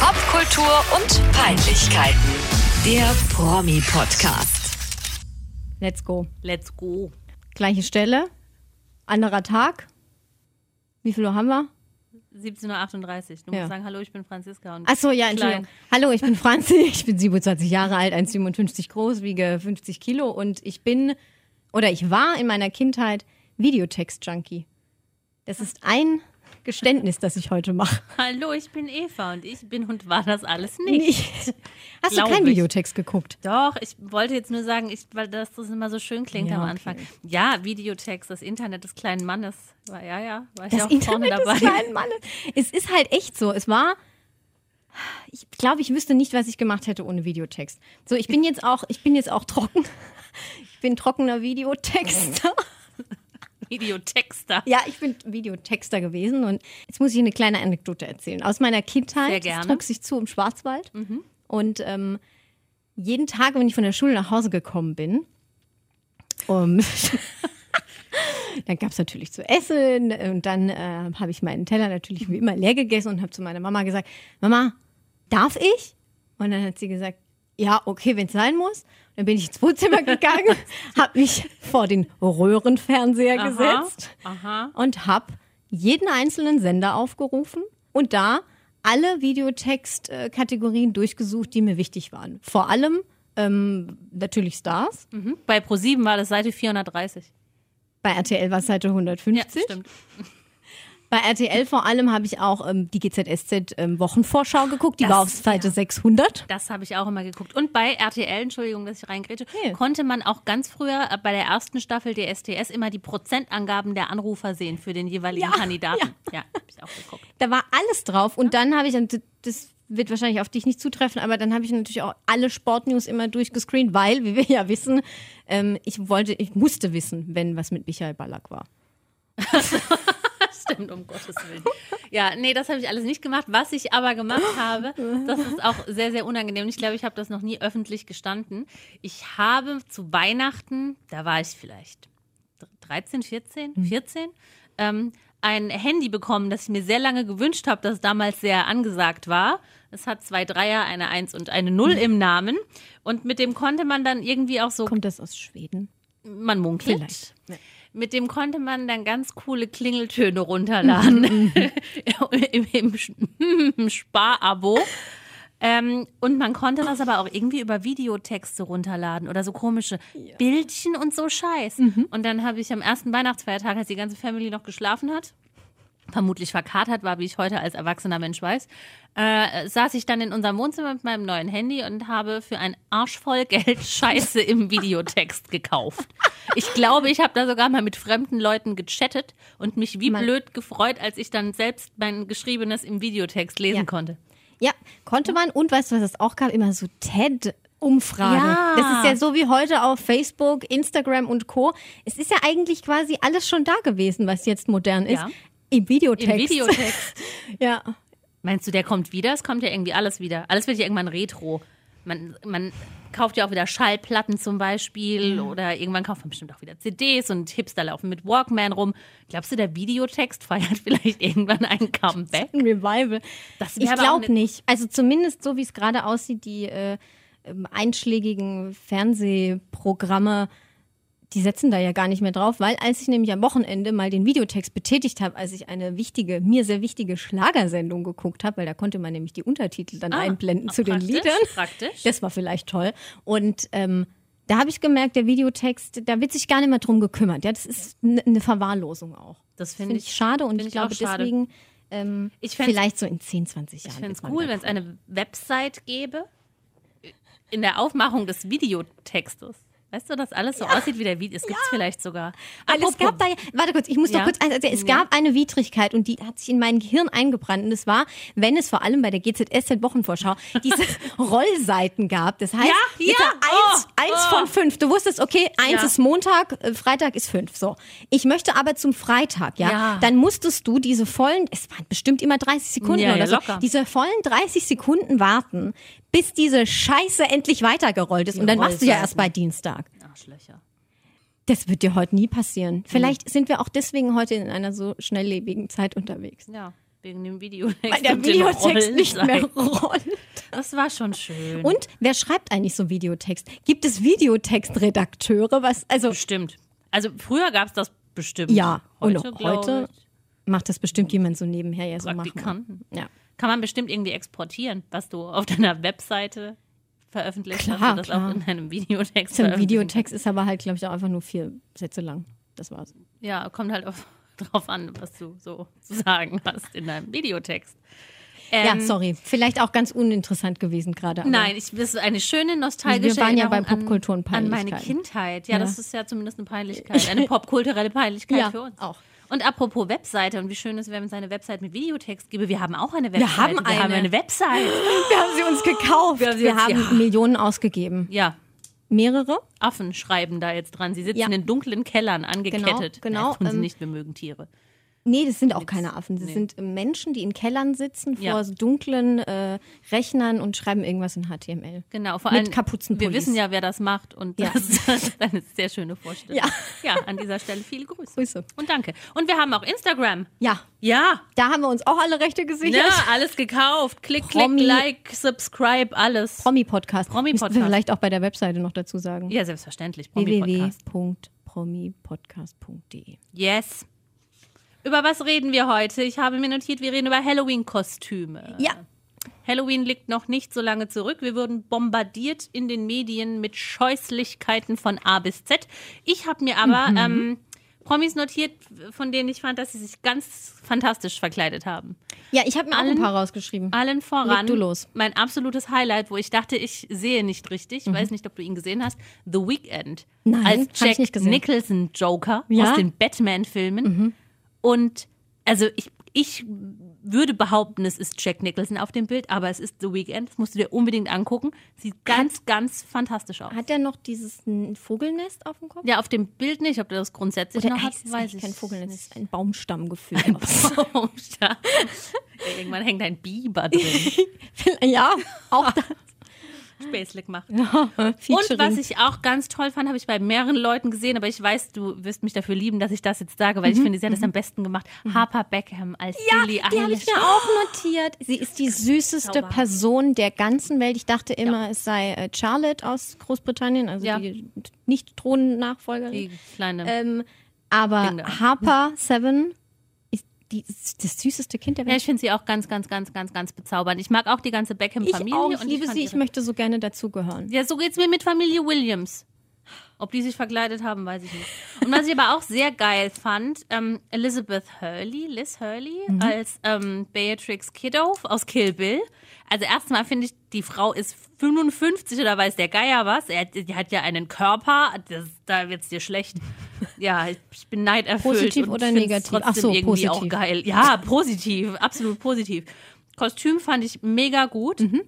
Popkultur und Peinlichkeiten. Der Promi-Podcast. Let's go. Let's go. Gleiche Stelle, anderer Tag. Wie viel Uhr haben wir? 17.38 Uhr. Du Ja. musst sagen, hallo, ich bin Franziska. Und Achso, ja, klein. Entschuldigung. Hallo, ich bin Franzi, ich bin 27 Jahre alt, 1,57 groß, wiege 50 Kilo und ich bin, oder ich war in meiner Kindheit Videotext-Junkie. Das ist ein Geständnis, das ich heute mache. Hallo, ich bin Eva und ich bin und war das alles nicht. Nicht. Hast Glaub du keinen ich. Videotext geguckt? Doch, ich wollte jetzt nur sagen, ich, weil das, das immer so schön klingt Ja, am okay. Anfang. Ja, Videotext, das Internet des kleinen Mannes. War, ja, ja, war ich Das auch vorne Internet dabei. des kleinen Mannes. Es ist halt echt so. Es war. Ich glaube, ich wüsste nicht, was ich gemacht hätte ohne Videotext. So, ich bin jetzt auch, ich bin jetzt auch trocken. Ich bin trockener Videotexter. Videotexter. Ja, ich bin Videotexter gewesen und jetzt muss ich eine kleine Anekdote erzählen. Aus meiner Kindheit. Sehr gerne. Trug sich zu im Schwarzwald. Und ähm, jeden Tag, wenn ich von der Schule nach Hause gekommen bin, um, dann gab es natürlich zu essen und dann äh, habe ich meinen Teller natürlich wie immer leer gegessen und habe zu meiner Mama gesagt, Mama, darf ich? Und dann hat sie gesagt, ja, okay, wenn es sein muss. Dann bin ich ins Wohnzimmer gegangen, habe mich vor den Röhrenfernseher Aha, gesetzt aha. und habe jeden einzelnen Sender aufgerufen und da alle Videotext-Kategorien durchgesucht, die mir wichtig waren. Vor allem ähm, natürlich Stars. Mhm. Bei Pro7 war das Seite 430. Bei RTL war es Seite Ja, 150. stimmt. Bei RTL vor allem habe ich auch ähm, die GZSZ ähm, Wochenvorschau geguckt. Die Das- war auf Seite ja. 600. Das habe ich auch immer geguckt. Und bei RTL, Entschuldigung, dass ich reingrätsche, Nee. konnte man auch ganz früher äh, bei der ersten Staffel der STS immer die Prozentangaben der Anrufer sehen für den jeweiligen Ja, Kandidaten. Ja, habe ich auch geguckt. Da war alles drauf. Und dann habe ich, das wird wahrscheinlich auf dich nicht zutreffen, aber dann habe ich natürlich auch alle Sportnews immer durchgescreent, weil, wie wir ja wissen, ähm, ich wollte, ich musste wissen, wenn was mit Michael Ballack war. Stimmt, um Gottes Willen. Ja, nee, das habe ich alles nicht gemacht. Was ich aber gemacht habe, das ist auch sehr, sehr unangenehm. Ich glaube, ich habe das noch nie öffentlich gestanden. Ich habe zu Weihnachten, da war ich vielleicht 13, 14, 14, ähm, ein Handy bekommen, das ich mir sehr lange gewünscht habe, das damals sehr angesagt war. Es hat zwei Dreier, eine Eins und eine Null im Namen. Und mit dem konnte man dann irgendwie auch so Kommt das aus Schweden? man munkelt. Vielleicht. Ja. Mit dem konnte man dann ganz coole Klingeltöne runterladen im, im, im Sparabo. Ähm, und man konnte das aber auch irgendwie über Videotexte runterladen oder so komische Bildchen und so Scheiß. Und dann habe ich am ersten Weihnachtsfeiertag, als die ganze Family noch geschlafen hat, vermutlich verkatert war, wie ich heute als erwachsener Mensch weiß, äh, saß ich dann in unserem Wohnzimmer mit meinem neuen Handy und habe für ein Arsch voll Geld Scheiße im Videotext gekauft. Ich glaube, ich habe da sogar mal mit fremden Leuten gechattet und mich wie Man- blöd gefreut, als ich dann selbst mein Geschriebenes im Videotext lesen Ja. konnte. Ja, konnte man. Und weißt du, was es auch gab? Immer so TED-Umfragen. Ja. Das ist ja so wie heute auf Facebook, Instagram und Co. Es ist ja eigentlich quasi alles schon da gewesen, was jetzt modern ist. Ja. Im Videotext. Im Videotext. Ja. Meinst du, der kommt wieder? Es kommt ja irgendwie alles wieder. Alles wird ja irgendwann retro. Man, man kauft ja auch wieder Schallplatten zum Beispiel oder irgendwann kauft man bestimmt auch wieder CDs und Hipster laufen mit Walkman rum. Glaubst du, der Videotext feiert vielleicht irgendwann ein Comeback? Ein Revival. Ich glaube eine- nicht. Also zumindest so, wie es gerade aussieht, die äh, einschlägigen Fernsehprogramme, die setzen da ja gar nicht mehr drauf, weil als ich nämlich am Wochenende mal den Videotext betätigt habe, als ich eine wichtige, mir sehr wichtige Schlagersendung geguckt habe, weil da konnte man nämlich die Untertitel dann Ah, einblenden zu den Liedern. Praktisch. Das war vielleicht toll. Und ähm, da habe ich gemerkt, der Videotext, da wird sich gar nicht mehr drum gekümmert. Ja, das ist eine Verwahrlosung auch. Das Finde finde ich ich, schade und find ich ich glaube deswegen ähm, Ich vielleicht so in 10, 20 Jahren. ich fände es cool, wenn es eine Website gäbe in der Aufmachung des Videotextes. Weißt du, dass alles so aussieht wie der Video? Es gibt es vielleicht sogar. Weil es gab da, ja- warte kurz, ich muss noch Ja. kurz eins erzählen. Es Ja. gab eine Widrigkeit und die hat sich in mein Gehirn eingebrannt. Und es war, wenn es vor allem bei der GZSZ-Wochenvorschau diese Rollseiten gab. Das heißt, Ja, ja, eins, oh, eins oh. von fünf. Du wusstest, okay, eins Ja. ist Montag, äh, Freitag ist fünf. So. Ich möchte aber zum Freitag, ja. Ja. Dann musstest du diese vollen, es waren bestimmt immer 30 Sekunden Ja, ja, oder so, locker. diese vollen 30 Sekunden warten, bis diese Scheiße endlich weitergerollt ist. Die und dann machst du ja erst bei Dienstag. Arschlöcher. Das wird dir heute nie passieren. Vielleicht sind wir auch deswegen heute in einer so schnelllebigen Zeit unterwegs. Ja. Wegen dem Videotext. Weil der Videotext nicht mehr rollt. Das war schon schön. Und wer schreibt eigentlich so Videotext? Gibt es Videotextredakteure? Was, also bestimmt. Also früher gab es das bestimmt. Ja, heute, und heute macht das bestimmt jemand so nebenher ja so machen. Ja. Kann man bestimmt irgendwie exportieren, was du auf deiner Webseite veröffentlicht Klar, hast, du das klar. auch in deinem Videotext ein Videotext ist aber halt, glaube ich, auch einfach nur vier Sätze lang. Das war's. Ja, kommt halt auf, drauf an, was du so zu sagen hast in deinem Videotext. Ähm, ja, sorry. Vielleicht auch ganz uninteressant gewesen gerade. Nein, ich, das ist eine schöne nostalgische Wir waren ja Erinnerung bei Popkultur und an, an meine. Kindheit. Ja, Ja. das ist ja zumindest eine Peinlichkeit, eine popkulturelle Peinlichkeit Ja, für uns. auch. Und apropos Webseite und wie schön es wäre, wenn es eine Website mit Videotext gäbe. Wir haben auch eine Website. haben Wir haben eine. eine Website. Wir haben sie uns gekauft. Wir haben Wir haben ja. Millionen ausgegeben. Ja, Mehrere? Affen schreiben da jetzt dran. Sie sitzen Ja. in dunklen Kellern angekettet. genau, Nein, tun sie ähm, nicht, wir mögen Tiere. Nee, das sind auch keine Affen. Das nee. sind Menschen, die in Kellern sitzen vor Ja. dunklen äh, Rechnern und schreiben irgendwas in HTML. Genau, vor mit allem, Kapuzenpullis. wir wissen ja, wer das macht und Ja. das, das ist eine sehr schöne Vorstellung. Ja. ja, an dieser Stelle viele Grüße. Grüße. Und danke. Und wir haben auch Instagram. Ja, Ja, da haben wir uns auch alle Rechte gesichert. Ja, alles gekauft. Klick, Promi- klick, like, subscribe, alles. Promi-Podcast. Promi-Podcast. Wir vielleicht auch bei der Webseite noch dazu sagen. Ja, selbstverständlich. Promi-Podcast. www.promipodcast.de Yes. Über was reden wir heute? Ich habe mir notiert, wir reden über Halloween-Kostüme. Ja. Halloween liegt noch nicht so lange zurück. Wir wurden bombardiert in den Medien mit Scheußlichkeiten von A bis Z. Ich habe mir aber ähm, Promis notiert, von denen ich fand, dass sie sich ganz fantastisch verkleidet haben. Ja, ich habe mir auch ein paar rausgeschrieben. Allen voran. Leg du los. Mein absolutes Highlight, wo ich dachte, ich sehe nicht richtig. Ich weiß nicht, ob du ihn gesehen hast. The Weeknd. Mhm. Nein, als Jack nicht gesehen. Nicholson Joker Ja? Mhm. aus den Batman-Filmen. Und also ich, ich würde behaupten, es ist Jack Nicholson auf dem Bild, aber es ist The Weeknd. Das musst du dir unbedingt angucken. Sieht ganz, ganz fantastisch aus. Hat er noch dieses Vogelnest auf dem Kopf? Ja, auf dem Bild nicht. Ob der das grundsätzlich Oder noch hat, es ist weiß ich kein Vogelnest, es nicht. ist ein Baumstamm gefühlt. ja, irgendwann hängt ein Biber drin. ja, auch das. Späßlich macht. Featuring. Und was ich auch ganz toll fand, habe ich bei mehreren Leuten gesehen, aber ich weiß, du wirst mich dafür lieben, dass ich das jetzt sage, weil ich finde, sie hat das am besten gemacht. Harper Beckham als ja, Billie die habe ich Eilish. mir auch notiert. Sie ist die süßeste Zauberhaft. Person der ganzen Welt. Ich dachte immer, es sei äh, Charlotte aus Großbritannien, also Ja. die Nicht-Thronnachfolgerin. Die kleine. Ähm, aber. Harper Seven die, das süßeste Kind der ja, Welt. ich finde sie auch ganz, ganz, ganz, ganz, ganz bezaubernd. Ich mag auch die ganze ich Beckham-Familie. auch, ich liebe fand sie, ich möchte so gerne dazugehören. Ja, so geht's mir mit Familie Williams. Ob die sich verkleidet haben, weiß ich nicht. Und was ich aber auch sehr geil fand, ähm, Elizabeth Hurley, Liz Hurley, als ähm, Beatrix Kiddo aus Kill Bill. Also erstmal finde ich, die Frau ist 55 oder weiß der Geier was. Er, die hat ja einen Körper, das, da wird's dir schlecht. Ja, ich, bin neiderfüllt. Positiv oder negativ? Trotzdem Ach so, irgendwie auch positiv. geil. Ja, positiv, absolut positiv. Kostüm fand ich mega gut. Mhm.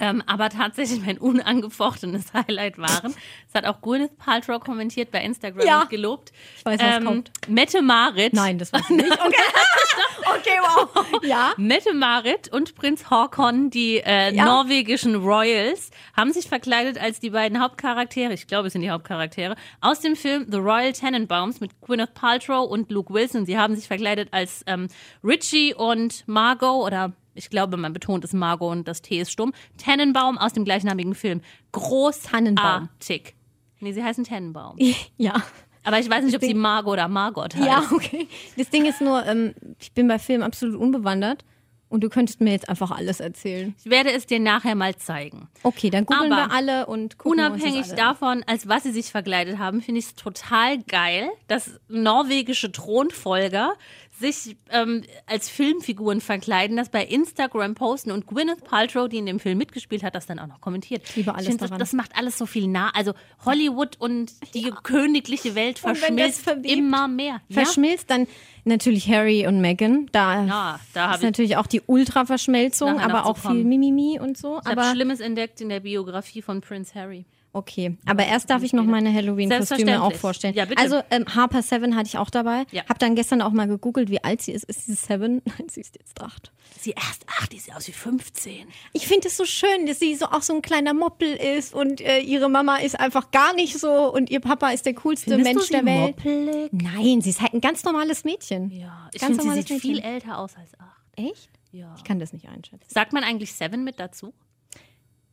Ähm, aber tatsächlich mein unangefochtenes Highlight waren. Das hat auch Gwyneth Paltrow kommentiert bei Instagram Ja. gelobt. Ich weiß, was ähm, kommt. Mette Marit. Nein, das ich nicht. Okay, okay wow. Ja. Mette Marit und Prinz Håkon, die äh, Ja. norwegischen Royals, haben sich verkleidet als die beiden Hauptcharaktere, ich glaube, es sind die Hauptcharaktere, aus dem Film The Royal Tenenbaums mit Gwyneth Paltrow und Luke Wilson. Sie haben sich verkleidet als ähm, Richie und Margot oder ich glaube, man betont es Margot und das T ist stumm. Tannenbaum aus dem gleichnamigen Film. Tannenbaum. Großartig. Nee, sie heißen Tannenbaum. Ja. Aber ich weiß nicht, ob sie Margot oder Margot heißt. Ja, okay. Das Ding ist nur, ähm, ich bin bei Filmen absolut unbewandert und du könntest mir jetzt einfach alles erzählen. Ich werde es dir nachher mal zeigen. Okay, dann googeln wir alle und gucken Unabhängig alle davon, als was sie sich verkleidet haben, finde ich es total geil, dass norwegische Thronfolger sich ähm, als Filmfiguren verkleiden, das bei Instagram posten und Gwyneth Paltrow, die in dem Film mitgespielt hat, das dann auch noch kommentiert. Ich liebe alles finde, das, daran. das macht alles so viel nah. Also Hollywood und die königliche Welt das verschmilzt immer mehr. Ja? Verschmilzt dann natürlich Harry und Meghan. Da Ja, da ist ich, natürlich auch die Ultraverschmelzung, aber auch viel. Mimimi und so. ich habe Aber Schlimmes entdeckt in der Biografie von Prince Harry. Okay, aber erst darf ich noch meine Halloween-Kostüme auch vorstellen. Ja, bitte. Also ähm, Harper Seven hatte ich auch dabei. Ja. Hab dann gestern auch mal gegoogelt, wie alt sie ist. Ist sie Seven? Nein, sie ist jetzt acht. Sie erst, ach, die sieht aus wie 15. Ich finde es so schön, dass sie so auch so ein kleiner Moppel ist und äh, ihre Mama ist einfach gar nicht so und ihr Papa ist der coolste Findest Mensch der Welt. moppelig? Nein, sie ist halt ein ganz normales Mädchen. Ja, ich Ganz finde, sie normales sieht viel Mädchen. älter aus als acht. Echt? Ja. Ich kann das nicht einschätzen. Sagt man eigentlich Seven mit dazu?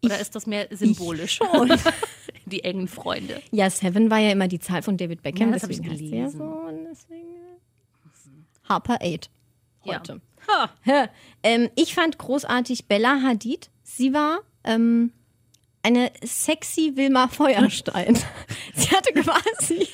Oder ist das mehr symbolisch? Die engen Freunde. Ja, Seven war ja immer die Zahl von David Beckham, Ja, das deswegen ich heißt ja gelesen. so. Und deswegen äh, Harper 8 heute. Ha. Hä. Ähm, ich fand großartig Bella Hadid. Sie war ähm, eine sexy Wilma Feuerstein. sie hatte quasi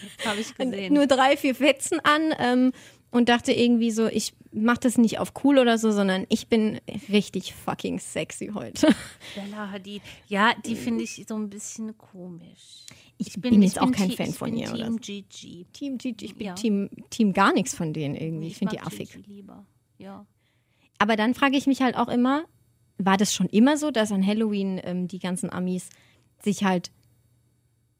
nur drei, vier Fetzen an ähm, und dachte irgendwie so, ich mach das nicht auf cool oder so, sondern ich bin richtig fucking sexy heute. Bella Hadid. Ja, die finde ich so ein bisschen komisch. Ich, bin, jetzt ich auch kein Te- Fan ich von bin ihr. Oder Team so. GG. Team, Team, ich bin Ja. Team, Team gar nichts von denen irgendwie. Ich finde die affig. Lieber. Ja. Aber dann frage ich mich halt auch immer, war das schon immer so, dass an Halloween ähm, die ganzen Amis sich halt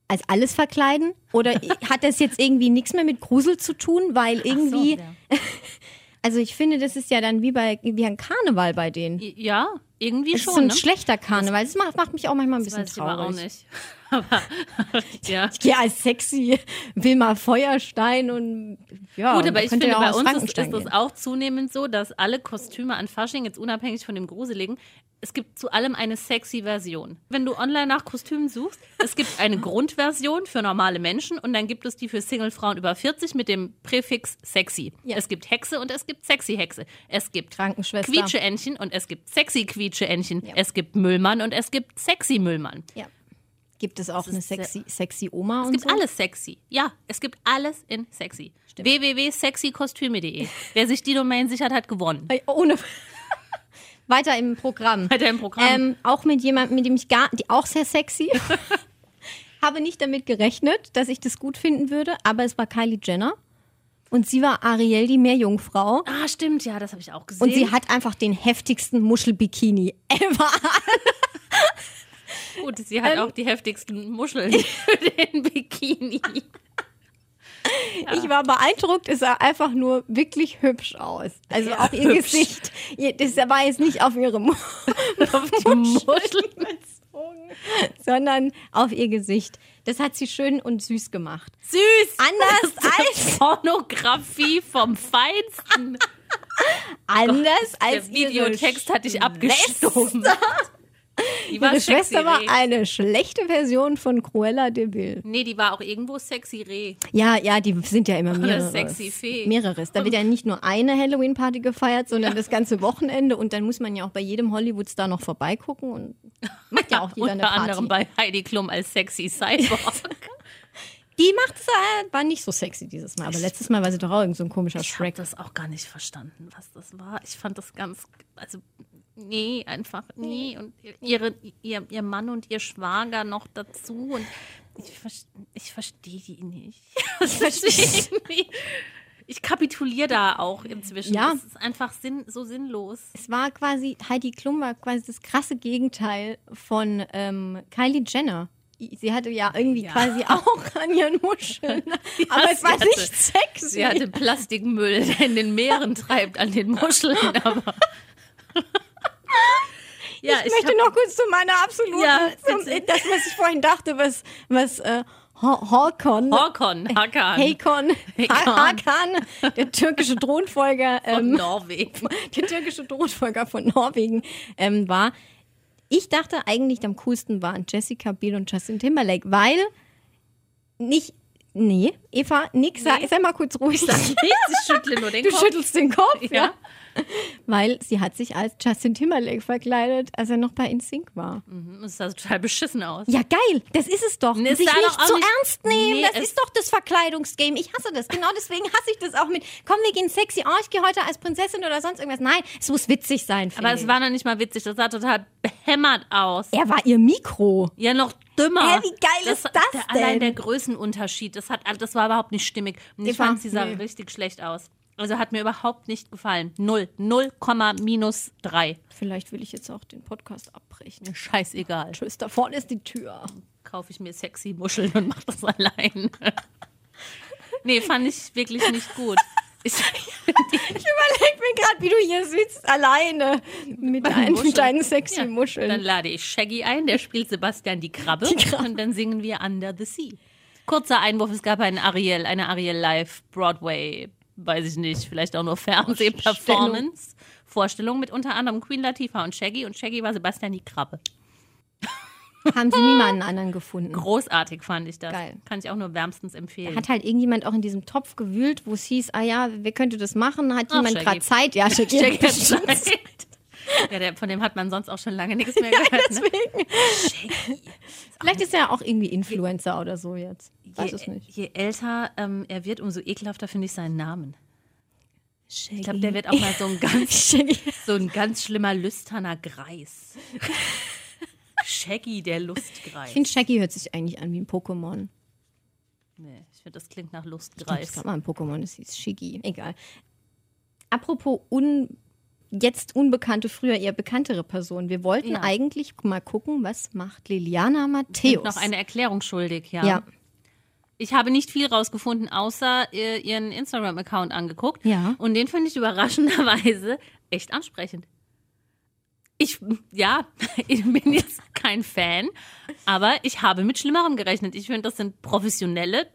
als alles verkleiden? Oder hat das jetzt irgendwie nichts mehr mit Grusel zu tun? Weil irgendwie, so, also ich finde, das ist ja dann wie bei wie ein Karneval bei denen. ja. ja, irgendwie ist schon. so ein ne? schlechter Karneval. Das macht, macht mich auch manchmal ein bisschen Weiß ich traurig. auch nicht. Aber, ja. Ich gehe als sexy Wilma Feuerstein und ja, Gut, aber ich finde, bei uns ist, ist das auch zunehmend so, dass alle Kostüme an Fasching, jetzt unabhängig von dem Gruseligen, es gibt zu allem eine sexy Version. Wenn du online nach Kostümen suchst, es gibt eine Grundversion für normale Menschen und dann gibt es die für Singlefrauen über 40 mit dem Präfix sexy. Ja. Es gibt Hexe und es gibt sexy Hexe. Es gibt Krankenschwester. Quietscheentchen und es gibt sexy Quietscheentchen. Ja. Es gibt Müllmann und es gibt sexy Müllmann. Ja. Gibt es auch eine sexy, sexy Oma Es gibt so? alles sexy. Ja, es gibt alles in sexy. www.sexykostüme.de. Wer sich die Domain sichert, hat gewonnen. Ohne. Weiter im Programm. Weiter im Programm. Ähm, auch mit jemandem, mit dem ich gar, die auch sehr sexy. Habe nicht damit gerechnet, dass ich das gut finden würde, aber es war Kylie Jenner. Und sie war Ariel, die Meerjungfrau. Ah, stimmt, ja, das habe ich auch gesehen. Und sie hat einfach den heftigsten Muschelbikini ever. Gut, sie hat auch die heftigsten Muscheln für den Bikini. Ich war beeindruckt, es sah einfach nur wirklich hübsch aus. Also Ja, auch ihr hübsch. Gesicht. Das war jetzt nicht auf ihre Mu Auf Muscheln. bezogen, sondern auf ihr Gesicht. Das hat sie schön und süß gemacht. Süß. Anders als- Pornografie vom Feinsten. Anders als Der Videotext ihre hat dich abgestumpft. Die Ihre sexy Schwester war Reh. eine schlechte Version von Cruella de Vil. Nee, die war auch irgendwo sexy Reh. Ja, ja, die sind ja immer mehrere. sexy Fee. Mehreres. Da wird ja nicht nur eine Halloween-Party gefeiert, sondern das ganze Wochenende. Und dann muss man ja auch bei jedem Hollywood-Star noch vorbeigucken. Und macht ja auch jeder eine Unter Party. anderem bei Heidi Klum als sexy Cyborg. Die macht es, äh, war nicht so sexy dieses Mal. Aber letztes Mal war sie doch auch irgend so ein komischer Ich habe Shrek. das auch gar nicht verstanden, was das war. Ich fand das ganz, also nee, einfach nee. Und ihre, ihr, ihr Mann und ihr Schwager noch dazu. Und ich, ich verstehe die nicht. Ich verstehe die. Ich kapituliere da auch inzwischen. Ja. Es ist einfach sinn, so sinnlos. Es war quasi, Heidi Klum war quasi das krasse Gegenteil von ähm, Kylie Jenner. Sie hatte ja irgendwie Ja. quasi auch an ihren Muscheln. aber es war hatte- nicht sexy. Sie hatte Plastikmüll, der in den Meeren treibt, an den Muscheln, aber. Ja, ich, möchte hab- noch kurz zu meiner absoluten, Ja, zum, das, was ich vorhin dachte, was, was äh, Horkon, Horkon, Hakan Heykon, Hakan. Ha- Hakan, der türkische Thronfolger, von ähm, Norwegen. der türkische Thronfolger von Norwegen ähm, war. Ich dachte eigentlich am coolsten waren Jessica Biel und Justin Timberlake, weil nicht, nee, Eva, nix, sei, sei mal kurz ruhig. Sag nichts, ich schüttle nur den Du Kopf. schüttelst den Kopf, ja. Ja. Weil sie hat sich als Justin Timberlake verkleidet, als er noch bei InSync war. Mhm, Das sah total beschissen aus. Ja, geil. Das ist es doch. Nee, Sich nicht zu nicht- ernst nehmen. Nee, das ist doch das Verkleidungsgame. Ich hasse das. Genau deswegen hasse ich das auch mit, komm, wir gehen sexy. Oh, ich gehe heute als Prinzessin oder sonst irgendwas. Nein, es muss witzig sein. Aber es ich. war noch nicht mal witzig, das sah total behämmert aus. er war ihr Mikro. Ja, noch dümmer. Hä, wie geil ist das der, Allein denn? der Größenunterschied, das, hat, das war überhaupt nicht stimmig. Und ich Eva, fand, sie sah nee. richtig schlecht aus. Also hat mir überhaupt nicht gefallen. Null. Null Komma minus drei. Vielleicht will ich jetzt auch den Podcast abbrechen. Mir scheißegal. Tschüss, da vorne ist die Tür. Kaufe ich mir sexy Muscheln und mach das allein. nee, fand ich wirklich nicht gut. Ich, Ich überleg mir gerade, wie du hier sitzt, alleine mit, deinen, mit deinen sexy Ja, Muscheln. Dann lade ich Shaggy ein, der spielt Sebastian die Krabbe, Die Krabbe. und dann singen wir Under the Sea. Kurzer Einwurf, es gab einen Ariel, eine Ariel Live Broadway weiß ich nicht, vielleicht auch nur Fernsehperformance. Vorstellung mit unter anderem Queen Latifah und Shaggy und Shaggy war Sebastian die Krabbe. Haben sie niemanden anderen gefunden. Großartig fand ich das. Geil. Kann ich auch nur wärmstens empfehlen. Hat halt irgendjemand auch in diesem Topf gewühlt, wo es hieß, ah ja, wer könnte das machen? Hat Ach, jemand gerade Zeit? Ja, Shaggy. Hat Zeit. Ja, der, von dem hat man sonst auch schon lange nichts mehr gehört. Ne? Vielleicht ist er auch irgendwie Influencer oder so jetzt. Weiß Je, es nicht. je älter ähm, er wird, umso ekelhafter finde ich seinen Namen. Shaggy. Ich glaube, der wird auch mal so ein ganz, Shaggy. so ein ganz schlimmer lüsterner Greis. Shaggy, der Lustgreis. Ich finde, Shaggy hört sich eigentlich an wie ein Pokémon. nee, ich finde, das klingt nach Ich glaube, Lustgreis. es gab mal ein Pokémon, das hieß Shiggy. Egal. Apropos un, jetzt unbekannte, früher eher bekanntere Personen. Wir wollten Ja. eigentlich mal gucken, was macht Liliana Ich Matthäus. noch eine Erklärung schuldig, ja. ja. Ich habe nicht viel rausgefunden, außer äh, ihren Instagram-Account angeguckt. Ja. Und den finde ich überraschenderweise echt ansprechend. Ich, ja, ich bin jetzt kein Fan, aber ich habe mit Schlimmerem gerechnet. Ich finde, das sind professionelle,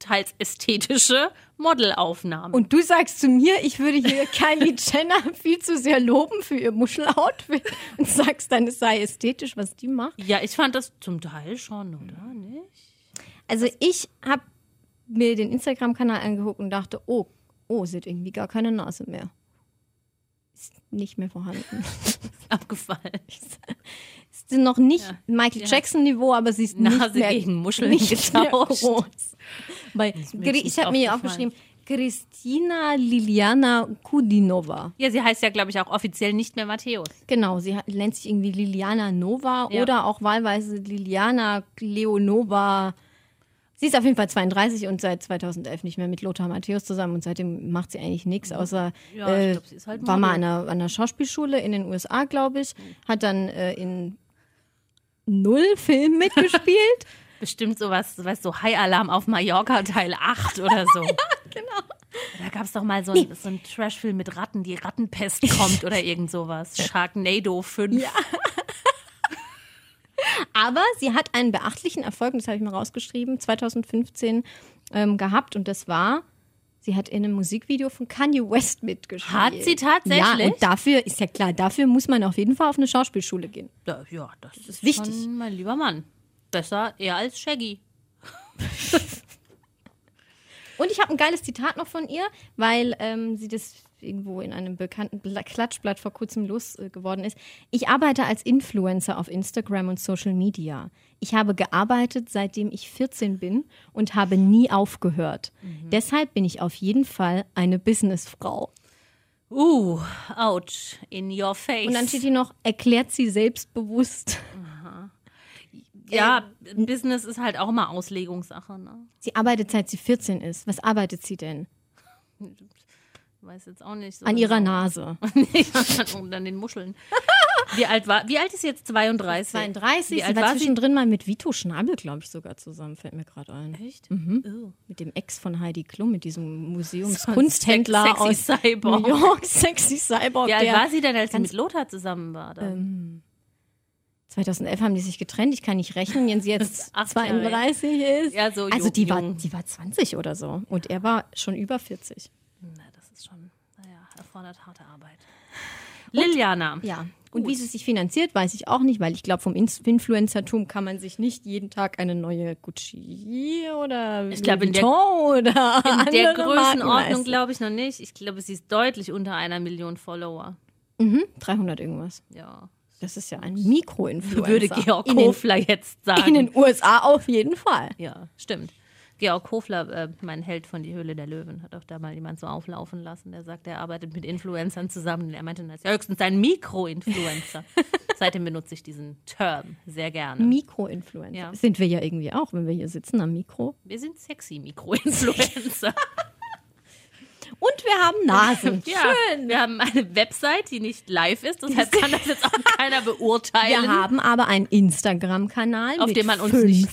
teils ästhetische Modelaufnahmen. Und du sagst zu mir, ich würde hier Kylie Jenner viel zu sehr loben für ihr Muscheloutfit und sagst dann, es sei ästhetisch, was die macht. ja, ich fand das zum Teil schon, oder? Nicht? Also ich habe mir den Instagram-Kanal angeguckt und dachte, oh, oh, sie hat irgendwie gar keine Nase mehr. Ist nicht mehr vorhanden. Abgefallen. Ist noch nicht Ja. Michael Ja. Jackson-Niveau, aber sie ist Nase nicht mehr, gegen Muscheln nicht getauscht. jetzt ich habe mir hier aufgeschrieben, Christina Liliana Kudinova. Ja, sie heißt ja, glaube ich, auch offiziell nicht mehr Matthäus. Genau, sie nennt sich irgendwie Liliana Nova Ja. oder auch wahlweise Liliana Leonova. Sie ist auf jeden Fall 32 und seit 2011 nicht mehr mit Lothar Matthäus zusammen und seitdem macht sie eigentlich nichts, außer Ja, äh, glaub, ist halt war mal an einer, an einer Schauspielschule in den USA, glaube ich, hat dann äh, in null Filmen mitgespielt. Bestimmt sowas, weißt du, so High Alarm auf Mallorca Teil 8 oder so. ja, genau. Da gab es doch mal so, ein, so einen Trashfilm mit Ratten, die Rattenpest kommt oder irgend sowas. Sharknado 5. Ja. Aber sie hat einen beachtlichen Erfolg, das habe ich mir rausgeschrieben, 2015 ähm, gehabt und das war, sie hat in einem Musikvideo von Kanye West mitgespielt. Hat sie tatsächlich? Ja, und dafür, ist ja klar, dafür muss man auf jeden Fall auf eine Schauspielschule gehen. Ja, das, ist wichtig. Schon, mein lieber Mann. Besser eher als Shaggy. Und ich habe ein geiles Zitat noch von ihr, weil ähm, sie das irgendwo in einem bekannten Bla- Klatschblatt vor kurzem losgeworden ist. Ich arbeite als Influencer auf Instagram und Social Media. Ich habe gearbeitet, seitdem ich 14 bin und habe nie aufgehört. Deshalb bin ich auf jeden Fall eine Businessfrau. Uh, ouch, in your face. Und dann steht hier noch, erklärt sie selbstbewusst. ja, Business ist halt auch immer Auslegungssache, ne? Sie arbeitet, seit sie 14 ist. Was arbeitet sie denn? Weiß jetzt auch nicht. So An ihrer genau. Nase. und an den Muscheln. Wie alt war, wie alt ist sie jetzt? 32? 32. Wie Sie alt war war sie? zwischendrin mal mit Vito Schnabel, glaube ich, sogar zusammen. Fällt mir gerade ein. Echt? Mhm. Mit dem Ex von Heidi Klum, mit diesem So Museumskunsthändler Sex- aus sexy Cyborg. New York, sexy Cyborg. Wie alt war sie denn, als sie mit Lothar zusammen war? Dann? 2011 haben die sich getrennt. Ich kann nicht rechnen, wenn sie jetzt Acht Jahre. 32 ist. Ja, so also jung- die war, jung. die war 20 oder so. Und er war schon über 40. Na, das ist schon, naja, erfordert harte Arbeit. Liliana. Ja. Und wie sie sich finanziert, weiß ich auch nicht, weil ich glaube, vom Influencertum kann man sich nicht jeden Tag eine neue Gucci oder Ich glaube, in der- oder In der Größenordnung glaube ich noch nicht. Ich glaube, sie ist deutlich unter einer Million Follower. Mhm, 300 irgendwas. Ja. Das ist ja ein Mikroinfluencer. Würde Georg Kofler jetzt sagen. in den USA auf jeden Fall. Ja, stimmt. Georg Kofler, äh, mein Held von Die Höhle der Löwen, hat auch da mal jemand so auflaufen lassen. Der sagt, er arbeitet mit Influencern zusammen. Er meinte, das ist ja höchstens ein Mikroinfluencer. Seitdem benutze ich diesen Term sehr gerne. Mikroinfluencer. Ja. Sind wir ja irgendwie auch, wenn wir hier sitzen am Mikro. Wir sind sexy Mikroinfluencer. Und wir haben Nasen. ja, wir haben eine Website, die nicht live ist, deshalb kann das jetzt auch keiner beurteilen. Wir haben aber einen Instagram-Kanal Auf mit dem man uns nicht-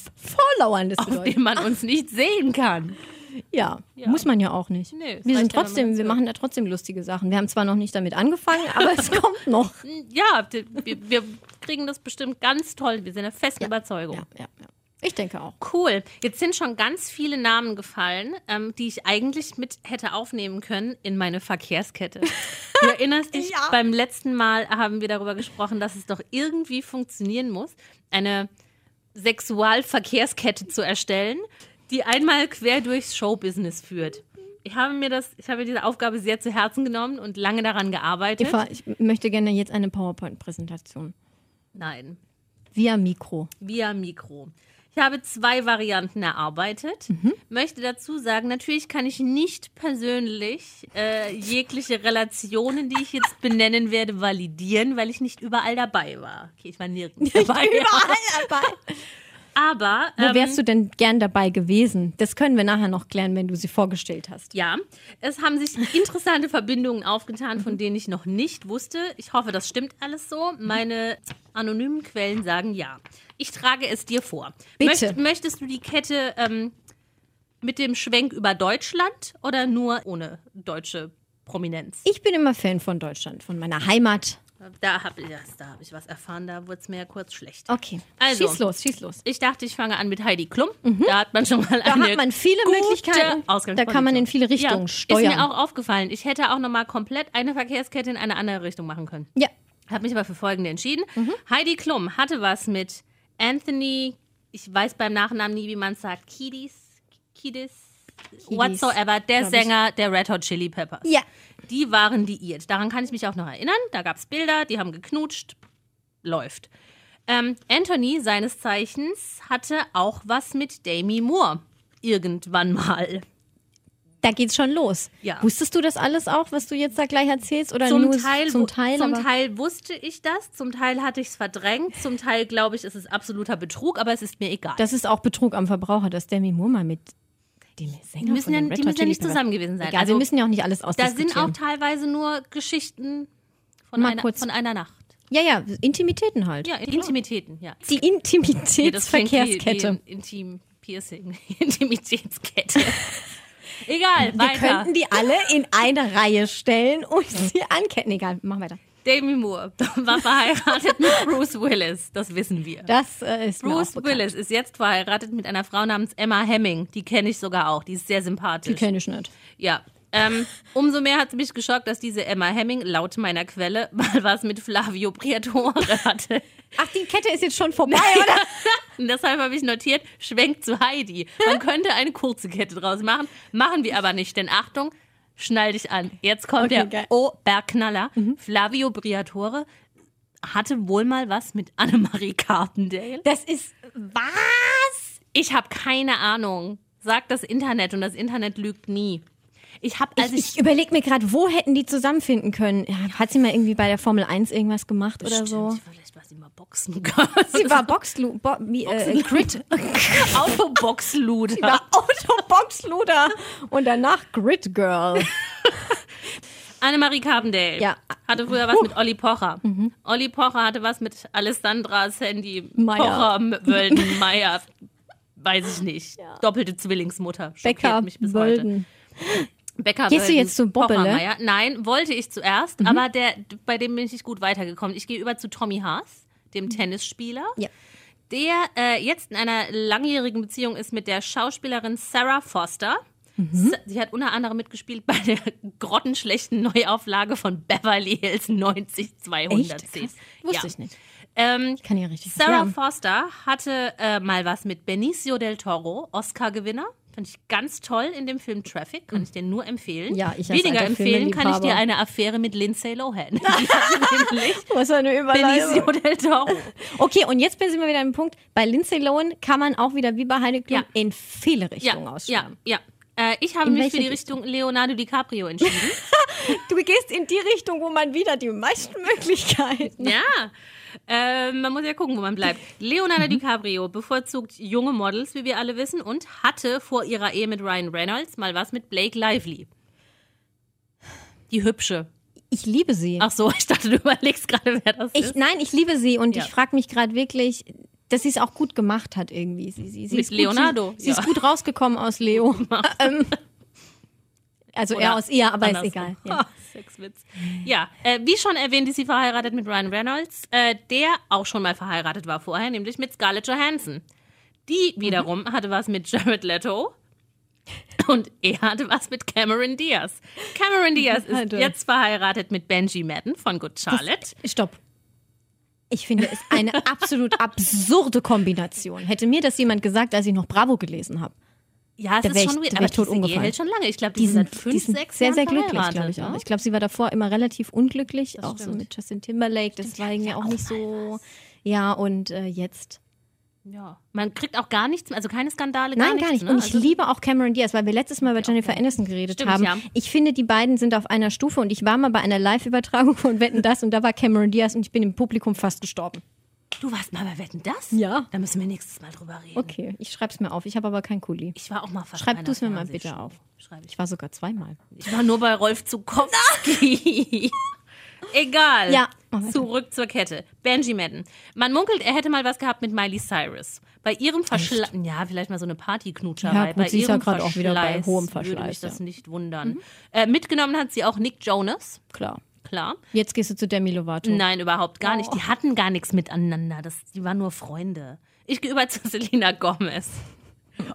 Followern. Das auf bedeutet, dem man uns nicht sehen kann. ja, Ja. muss man ja auch nicht. Nee, wir sind ja, trotzdem, wir machen da trotzdem lustige Sachen. Wir haben zwar noch nicht damit angefangen, aber es kommt noch. Ja, wir, wir kriegen das bestimmt ganz toll. Wir sind der festen Überzeugung. Ja, ja, ja. Ich denke auch. Cool. Jetzt sind schon ganz viele Namen gefallen, ähm, die ich eigentlich mit hätte aufnehmen können in meine Verkehrskette. Du erinnerst dich, Ja. beim letzten Mal haben wir darüber gesprochen, dass es doch irgendwie funktionieren muss, eine Sexualverkehrskette zu erstellen, die einmal quer durchs Showbusiness führt. Ich habe mir das, ich habe mir diese Aufgabe sehr zu Herzen genommen und lange daran gearbeitet. Eva, ich möchte gerne jetzt eine PowerPoint-Präsentation. Nein. Via Mikro. via Mikro. Ich habe zwei Varianten erarbeitet. Möchte dazu sagen, natürlich kann ich nicht persönlich äh, jegliche Relationen, die ich jetzt benennen werde, validieren, weil ich nicht überall dabei war. Okay, ich war nirgends dabei. dabei. Aber Wo ähm, wärst du denn gern dabei gewesen? Das können wir nachher noch klären, wenn du sie vorgestellt hast. ja, es haben sich interessante Verbindungen aufgetan, von denen ich noch nicht wusste. Ich hoffe, das stimmt alles so. Meine anonymen Quellen sagen ja. Ich trage es dir vor. Bitte. Möcht, möchtest du die Kette ähm, mit dem Schwenk über Deutschland oder nur ohne deutsche Prominenz? Ich bin immer Fan von Deutschland, von meiner Heimat. Da habe ich, da hab ich was erfahren, da wurde es mir ja kurz schlecht. Okay. Also. schieß los, schieß los. Ich dachte, ich fange an mit Heidi Klum. Da hat man schon mal Da eine hat man viele Möglichkeiten. Da kann man in viele Richtungen ja, steuern. Ist mir auch aufgefallen. Ich hätte auch nochmal komplett eine Verkehrskette in eine andere Richtung machen können. Ja. Habe mich aber für folgende entschieden. Mhm. Heidi Klum hatte was mit Anthony, ich weiß beim Nachnamen nie, wie man es sagt, Kiedis, Kiedis, whatsoever, der glaub ich. Sänger der Red Hot Chili Peppers. Ja. Die waren liiert. Daran kann ich mich auch noch erinnern. Da gab es Bilder, die haben geknutscht. Läuft. Ähm, Anthony, seines Zeichens, hatte auch was mit Demi Moore. Irgendwann mal. Da geht's schon los. Ja. Wusstest du das alles auch, was du jetzt da gleich erzählst? Oder Zum nur Teil, zum Teil? zum Teil wusste ich das, zum Teil hatte ich es verdrängt, zum Teil glaube ich, ist es absoluter Betrug, aber es ist mir egal. Das ist auch Betrug am Verbraucher, dass Demi Moore mal mit dem Sänger Die müssen ja- die müssen ja nicht zusammen gewesen sein. Egal, Also, wir müssen ja auch nicht alles da sind ausdiskutieren. auch teilweise nur Geschichten von, einer, von einer Nacht. ja, ja, Intimitäten halt. Ja, Intimitäten, ja. Die Nee, das klingt wie- Intimitätsverkehrskette. wie ein Intim-Piercing. Intimitätskette. Egal, Wir weiter. könnten die alle in eine Reihe stellen und sie anketten. Egal, mach weiter. Demi Moore war verheiratet mit Bruce Willis, das wissen wir. Das äh, ist Bruce. Willis ist jetzt verheiratet mit einer Frau namens Emma Hemming. Die kenne ich sogar auch. Die ist sehr Die sympathisch. kenne ich nicht. Ja. Ähm, umso mehr hat es mich geschockt, dass diese Emma Hemming laut meiner Quelle mal was mit Flavio Briatore hatte. Ach, die Kette ist jetzt schon vorbei, oder? Und deshalb habe ich notiert, schwenkt zu Heidi. Man könnte eine kurze Kette draus machen, machen wir aber nicht, denn Achtung, schnall dich an. Jetzt kommt Okay, der geil. Oberknaller. Flavio Briatore hatte wohl mal was mit Annemarie Carpendale. Das ist was? Ich habe keine Ahnung. Sagt das Internet und das Internet lügt nie. Ich habe, als ich, ich, ich überlege mir gerade, wo hätten die zusammenfinden können? Hat sie mal irgendwie bei der Formel 1 irgendwas gemacht oder so? Vielleicht Boxen. Sie war Boxlu Bo wie, äh, Grid Autoboxluder. war Autoboxluder und danach Grid Girl. Annemarie Carpendale Ja. hatte früher was mit Olli Pocher. Olli Pocher hatte was mit Alessandra Sandy Meyer. Pocher Wölden Meyer. Weiß ich nicht. Doppelte Zwillingsmutter. Schockiert Becker mich bis Wölden. heute. Becker Gehst du jetzt zu Bobbele? Nein, wollte ich zuerst, aber der, bei dem bin ich nicht gut weitergekommen. Ich gehe über zu Tommy Haas, dem Tennisspieler. Ja. der äh, jetzt in einer langjährigen Beziehung ist mit der Schauspielerin Sarah Foster. Sa- Sie hat unter anderem mitgespielt bei der grottenschlechten Neuauflage von Beverly Hills 90210. Echt? Krass. Wusste ja. ich nicht. Ähm, Kann ja richtig Sarah was Foster hatte äh, mal was mit Benicio del Toro, Oscar-Gewinner. Fand ich ganz toll in dem Film Traffic, kann ich dir nur empfehlen. Ja, ich Weniger empfehlen kann ich dir eine Affäre mit Lindsay Lohan. Was eine Überleitung. Benicio del Toro. Okay, und jetzt sind wir wieder am Punkt. Bei Lindsay Lohan kann man auch wieder wie bei Heidi Klum Ja. in viele Richtungen Ja, ja, ja. Äh, ich habe In mich für die Richtung Leonardo DiCaprio entschieden. Du gehst in die Richtung, wo man wieder die meisten Möglichkeiten. ja. Äh, man muss ja gucken, wo man bleibt. Leonardo DiCaprio bevorzugt junge Models, wie wir alle wissen, und hatte vor ihrer Ehe mit Ryan Reynolds mal was mit Blake Lively. Die hübsche. Ich liebe sie. Ach so, ich dachte, du überlegst gerade, wer das Ich, ist. nein, ich liebe sie und Ja. ich frage mich gerade wirklich, dass sie es auch gut gemacht hat irgendwie. Sie, sie, sie Mit ist gut, Leonardo, Sie, sie ja. ist gut rausgekommen aus Leo. ähm, also Oder eher aus ihr, aber ist andersrum. egal. Ja. Sexwitz. Ja, äh, wie schon erwähnt, ist sie verheiratet mit Ryan Reynolds, äh, der auch schon mal verheiratet war vorher, nämlich mit Scarlett Johansson. Die wiederum hatte was mit Jared Leto. Und er hatte was mit Cameron Diaz. Cameron Diaz ist Alter. jetzt verheiratet mit Benji Madden von Good Charlotte. Stopp. Ich finde es eine absolut absurde Kombination. Hätte mir das jemand gesagt, als ich noch Bravo gelesen habe. Ja, es Da ist schon weird, aber ich tot diese Ehe umgefallen. hält schon lange. Ich glaube, die, Die sind sind, seit fünf, die sind sechs sehr, Jahren sehr glücklich, glaube ich auch. ne? Ich glaube, sie war davor immer relativ unglücklich, auch so stimmt. mit Justin Timberlake. Das war irgendwie auch nicht so. Ja, und äh, jetzt. Ja. Man kriegt auch gar nichts, also keine Skandale, gar Nein, nichts. gar nicht. Ne? Und ich also, liebe auch Cameron Diaz, weil wir letztes Mal über Jennifer Aniston geredet Stimmt, haben. ja. Ich finde, die beiden sind auf einer Stufe und ich war mal bei einer Live-Übertragung von Wetten das und da war Cameron Diaz und ich bin im Publikum fast gestorben. Du warst mal bei Wetten, das? Ja. Da müssen wir nächstes Mal drüber reden. Okay, ich schreib's mir auf. Ich habe aber kein Kuli. Ich war auch mal fast Schreib einer du's mir mal bitte auf. Schreib ich. Ich war sogar zweimal. ich war nur bei Rolf Zukowski. Egal. Ja. Zurück zur Kette. Benji Madden. Man munkelt, er hätte mal was gehabt mit Miley Cyrus. Bei ihrem Verschleiß, ja, vielleicht mal so eine Partyknutscherei. Ja, gut, bei sie ist ja ihrem grad auch wieder bei Verschleiß hohem Würde mich Verschleiß, das ja. Mhm. nicht wundern. Äh, mitgenommen hat sie auch Nick Jonas. Klar. Klar. Jetzt gehst du zu Demi Lovato. Nein, überhaupt gar Oh. nicht. Die hatten gar nichts miteinander. Das, die waren nur Freunde. Ich gehe über zu Selena Gomez.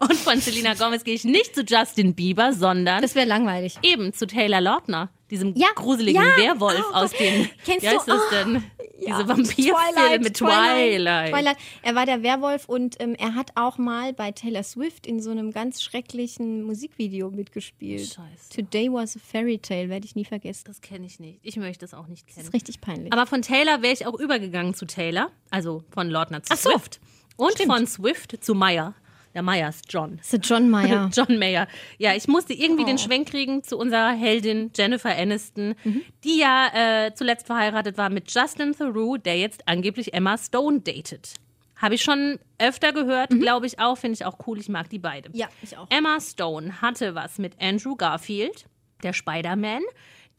Und von Selena Gomez gehe ich nicht zu Justin Bieber, sondern Das wäre langweilig. eben zu Taylor Lautner, diesem Ja, gruseligen ja, Werwolf oh aus den. Kennst wie heißt du- das oh, denn? Ja, Diese Vampirfilme mit Twilight. Twilight. Er war der Werwolf und ähm, er hat auch mal bei Taylor Swift in so einem ganz schrecklichen Musikvideo mitgespielt. Scheiße. Today was a Fairy Tale, werde ich nie vergessen. Das kenne ich nicht. Ich möchte es auch nicht Das kennen. ist richtig peinlich. Aber von Taylor wäre ich auch übergegangen zu Taylor, also von Lautner zu Ach so. Swift. Und von Swift zu Meyer. Der Meyer ist John. ist John Mayer. John Mayer. Ja, ich musste irgendwie Oh. den Schwenk kriegen zu unserer Heldin Jennifer Aniston, Mhm. die ja äh, zuletzt verheiratet war mit Justin Theroux, der jetzt angeblich Emma Stone datet. Habe ich schon öfter gehört, glaube ich auch, finde ich auch cool. Ich mag die beide. Mhm. Ja, ich auch. Emma Stone hatte was mit Andrew Garfield, der Spider-Man,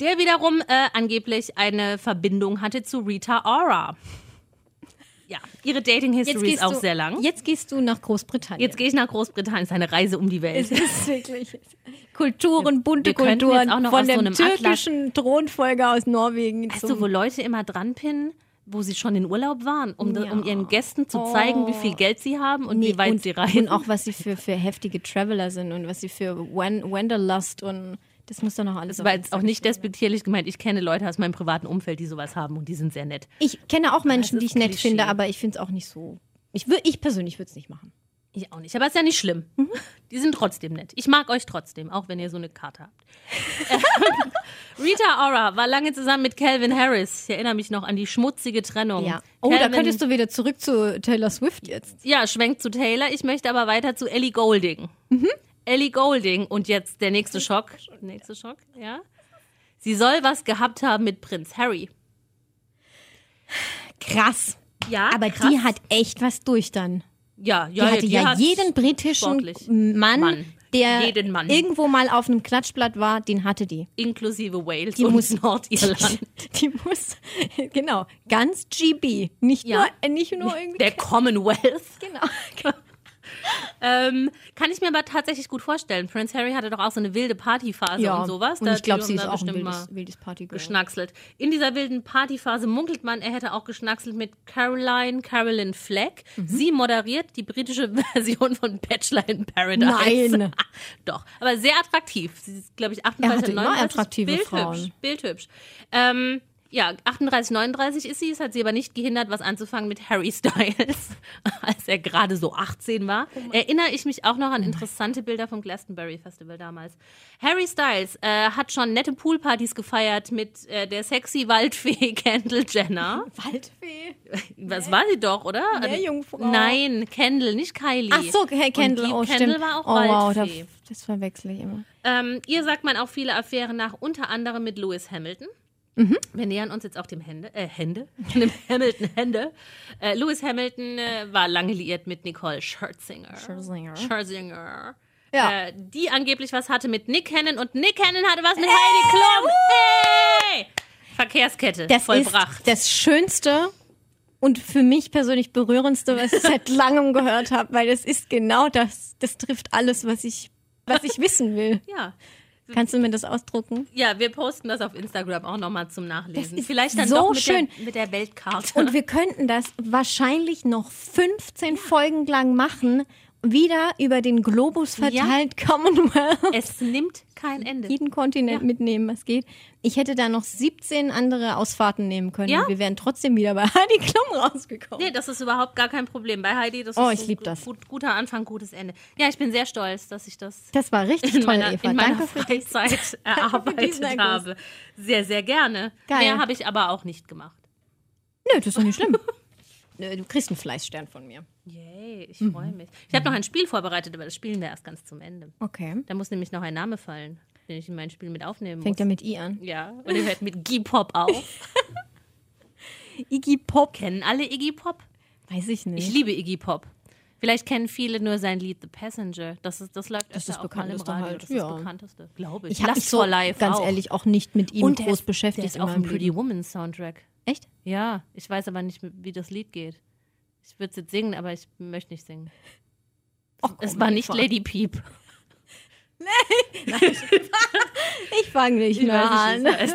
der wiederum äh, angeblich eine Verbindung hatte zu Rita Ora. Ja, ihre Dating-History ist auch du, sehr lang. Jetzt gehst du nach Großbritannien. Jetzt gehe ich nach Großbritannien, es ist eine Reise um die Welt. es ist wirklich Kulturen, bunte Kulturen auch noch von aus so dem einem Atlas- türkischen Thronfolger aus Norwegen. Weißt du, wo Leute immer dran pinnen, wo sie schon in Urlaub waren, um, Ja. um ihren Gästen zu zeigen, wie viel Geld sie haben und Nee, wie weit und, sie reisen? Und auch, was sie für, für heftige Traveler sind und was sie für Wan- Wanderlust und das muss doch noch alles das war jetzt auch nicht despektierlich gemeint. Ich kenne Leute aus meinem privaten Umfeld, die sowas haben und die sind sehr nett. Ich kenne auch Menschen, die ich nett Klischee. finde, aber ich finde es auch nicht so. Ich, ich persönlich würde es nicht machen. Ich auch nicht, aber ist ja nicht schlimm. Mhm. Die sind trotzdem nett. Ich mag euch trotzdem, auch wenn ihr so eine Karte habt. Rita Ora war lange zusammen mit Calvin Harris. Ich erinnere mich noch an die schmutzige Trennung. Ja. Oh, da Calvin- könntest du wieder zurück zu Taylor Swift jetzt. Ja, schwenkt zu Taylor. Ich möchte aber weiter zu Ellie Golding. Ellie Golding und jetzt der nächste Schock. Nächste Schock, ja. Sie soll was gehabt haben mit Prinz Harry. Krass. Ja, Aber krass. die hat echt was durch dann. ja, Die ja, hatte die ja hat jeden britischen. Mann, Mann. der Mann. irgendwo mal auf einem Klatschblatt war, den hatte die. inklusive Wales Die und muss Nordirland. Die muss, genau, ganz GB. Nicht, Ja. nur, äh, nicht nur irgendwie. Der Commonwealth. genau. Ähm, kann ich mir aber tatsächlich gut vorstellen. Prince Harry hatte doch auch so eine wilde Partyphase Ja, und sowas. und Da ich glaube, sie ist auch ein bestimmt wildes, mal wildes Partygirl. geschnackselt. In dieser wilden Partyphase munkelt man, er hätte auch geschnackselt mit Caroline, Carolyn Fleck. Mhm. Sie moderiert die britische Version von Bachelor in Paradise. Nein. Doch, aber sehr attraktiv. Sie ist, glaube ich, 38, hatte immer 39. attraktive Bildhübsch, Frauen. Bildhübsch. Ähm, ja, 38, 39 ist sie. Es hat sie aber nicht gehindert, was anzufangen mit Harry Styles, als er gerade so 18 war. Oh Erinnere ich mich auch noch an interessante Bilder vom Glastonbury Festival damals. Harry Styles äh, hat schon nette Poolpartys gefeiert mit äh, der sexy Waldfee Kendall Jenner. Waldfee. Was war sie doch, oder? Also, Meerjungfrau. Nein, Kendall, nicht Kylie. Ach so, Herr Kendall. Und oh, Kendall stimmt. war auch oh, wow, Waldfee. das verwechsel ich immer. Ähm, ihr sagt man auch viele Affären nach, unter anderem mit Lewis Hamilton. Mhm. Wir nähern uns jetzt auch dem Hände, äh, Hände, dem Hamilton Hände. Äh, Lewis Hamilton äh, war lange liiert mit Nicole Scherzinger. Scherzinger. Scherzinger. Ja. Äh, die angeblich was hatte mit Nick Cannon und Nick Cannon hatte was mit Heidi Klum. Hey! Verkehrskette Das vollbracht. ist das Schönste und für mich persönlich berührendste, was ich seit langem gehört habe, weil es ist genau das, das trifft alles, was ich, was ich wissen will. Ja. Kannst du mir das ausdrucken? Ja, wir posten das auf Instagram auch nochmal zum Nachlesen. Das ist Vielleicht dann so doch mit, schön. Der, mit der Weltkarte. Und wir könnten das wahrscheinlich noch 15 Folgen lang machen, wieder über den Globus verteilt Commonwealth. es nimmt kein Ende. jeden Kontinent Ja. mitnehmen, was geht. Ich hätte da noch 17 andere Ausfahrten nehmen können. Ja? Wir wären trotzdem wieder bei Heidi Klum rausgekommen. Nee, das ist überhaupt gar kein Problem. Bei Heidi, das Oh, ist ich das. Gut, guter Anfang, gutes Ende. Ja, ich bin sehr stolz, dass ich das Das war richtig in toll, meiner, Eva. in meiner Danke für. Freizeit erarbeitet habe. Sehr, sehr gerne. Geil. Mehr habe ich aber auch nicht gemacht. Nö, das ist doch nicht schlimm. Nö, du kriegst einen Fleißstern von mir. Yay, ich Mhm. freue mich. Ich habe noch ein Spiel vorbereitet, aber das spielen wir erst ganz zum Ende. Okay. Da muss nämlich noch ein Name fallen, den ich in mein Spiel mit aufnehmen Fängt muss. ja mit I an. Ja, und ihr hört mit Iggy Pop auf. Iggy Pop. Kennen alle Iggy Pop? Weiß ich nicht. Ich liebe Iggy Pop. Vielleicht kennen viele nur sein Lied The Passenger. Das, ist, das läuft Das ist Radio. halt, Das ist ja. das bekannteste, glaube ich. ich habe mich so ganz auch. ehrlich auch nicht mit ihm Und der groß ist, beschäftigt Der ist auf dem Pretty. Woman Soundtrack. Echt? Ja, ich weiß aber nicht, wie das Lied geht. Ich würde es jetzt singen, aber ich möchte nicht singen. Och, Es komm, war nicht. Lady Peep. Ich fange nicht Ich mehr an. nicht, es.